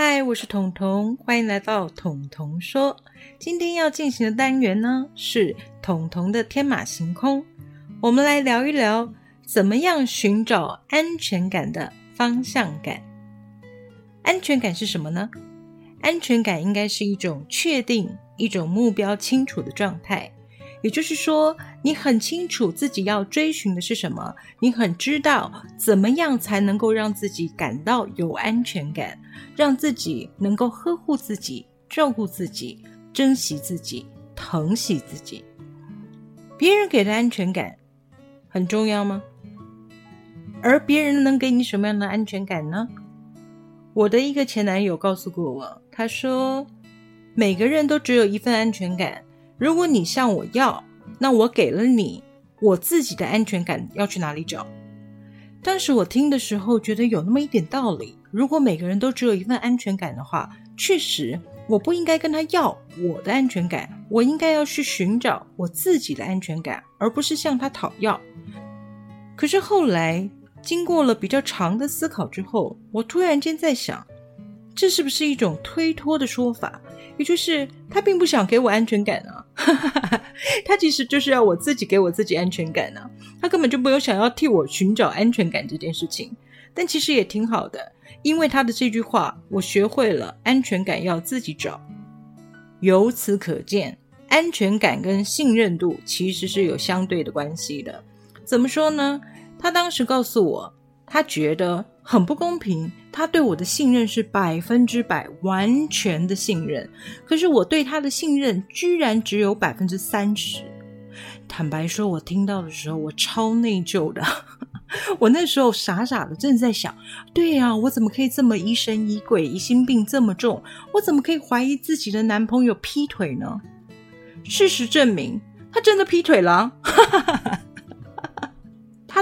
嗨，我是彤彤，欢迎来到彤彤说。今天要进行的单元呢是彤彤的天马行空，我们来聊一聊怎么样寻找安全感的方向感。安全感是什么呢？安全感应该是一种确定、一种目标清楚的状态。也就是说，你很清楚自己要追寻的是什么，你很知道怎么样才能够让自己感到有安全感，让自己能够呵护自己、照顾自己、珍惜自己、疼惜自己。别人给的安全感很重要吗？而别人能给你什么样的安全感呢？我的一个前男友告诉过我，他说：“每个人都只有一份安全感。”如果你向我要，那我给了你，我自己的安全感要去哪里找？当时我听的时候觉得有那么一点道理。如果每个人都只有一份安全感的话，确实我不应该跟他要我的安全感，我应该要去寻找我自己的安全感，而不是向他讨要。可是后来经过了比较长的思考之后，我突然间在想，这是不是一种推脱的说法？也就是他并不想给我安全感啊。他其实就是要我自己给我自己安全感呢，他根本就没有想要替我寻找安全感这件事情。但其实也挺好的，因为他的这句话，我学会了安全感要自己找。由此可见，安全感跟信任度其实是有相对的关系的。怎么说呢？他当时告诉我，他觉得。很不公平，他对我的信任是百分之百完全的信任，可是我对他的信任居然只有百分之三十。坦白说，我听到的时候我超内疚的。我那时候傻傻的正在想，对呀，我怎么可以这么疑神疑鬼，疑心病这么重？我怎么可以怀疑自己的男朋友劈腿呢？事实证明，他真的劈腿了。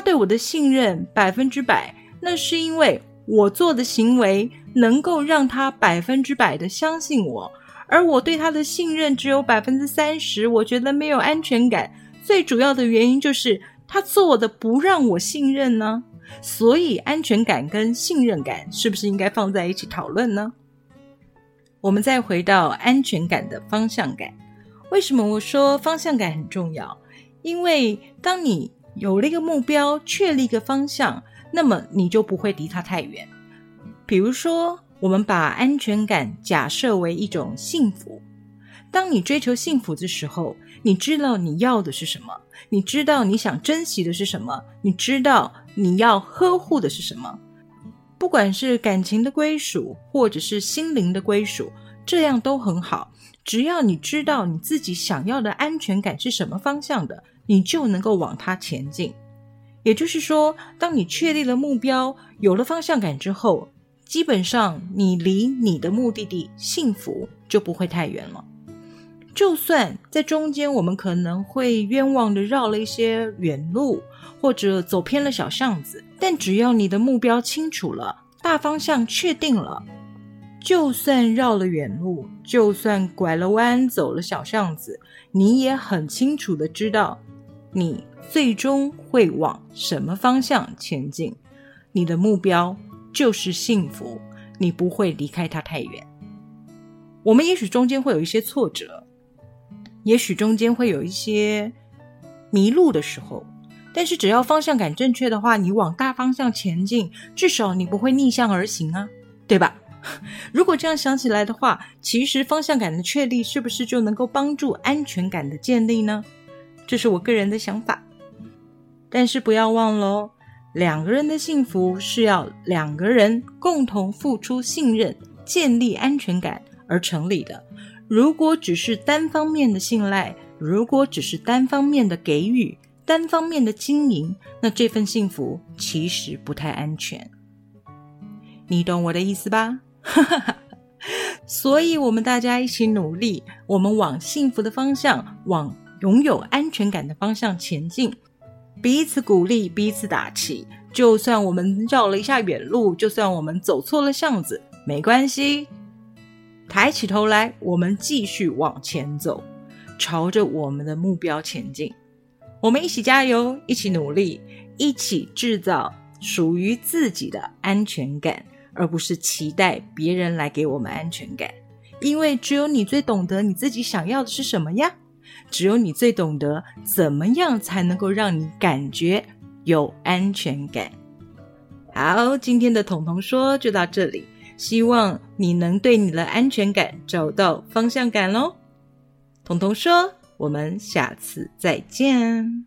对我的信任百分之百。那是因为我做的行为能够让他百分之百的相信我，而我对他的信任只有百分之三十，我觉得没有安全感。最主要的原因就是他做的不让我信任呢。所以安全感跟信任感是不是应该放在一起讨论呢？我们再回到安全感的方向感，为什么我说方向感很重要？因为当你有了一个目标，确立一个方向。那么你就不会离他太远。比如说，我们把安全感假设为一种幸福。当你追求幸福的时候，你知道你要的是什么，你知道你想珍惜的是什么，你知道你要呵护的是什么。不管是感情的归属，或者是心灵的归属，这样都很好。只要你知道你自己想要的安全感是什么方向的，你就能够往它前进。也就是说，当你确立了目标，有了方向感之后，基本上你离你的目的地幸福就不会太远了。就算在中间我们可能会冤枉的绕了一些远路，或者走偏了小巷子，但只要你的目标清楚了，大方向确定了，就算绕了远路，就算拐了弯走了小巷子，你也很清楚的知道你。最终会往什么方向前进？你的目标就是幸福，你不会离开它太远。我们也许中间会有一些挫折，也许中间会有一些迷路的时候，但是只要方向感正确的话，你往大方向前进，至少你不会逆向而行啊，对吧？如果这样想起来的话，其实方向感的确立是不是就能够帮助安全感的建立呢？这是我个人的想法。但是不要忘了哦，两个人的幸福是要两个人共同付出信任、建立安全感而成立的。如果只是单方面的信赖，如果只是单方面的给予、单方面的经营，那这份幸福其实不太安全。你懂我的意思吧？所以，我们大家一起努力，我们往幸福的方向，往拥有安全感的方向前进。彼此鼓励，彼此打气。就算我们绕了一下远路，就算我们走错了巷子，没关系。抬起头来，我们继续往前走，朝着我们的目标前进。我们一起加油，一起努力，一起制造属于自己的安全感，而不是期待别人来给我们安全感。因为只有你最懂得你自己想要的是什么呀，只有你最懂得怎么样才能够让你感觉有安全感。好，今天的彤彤说就到这里，希望你能对你的安全感找到方向感喽。彤彤说，我们下次再见。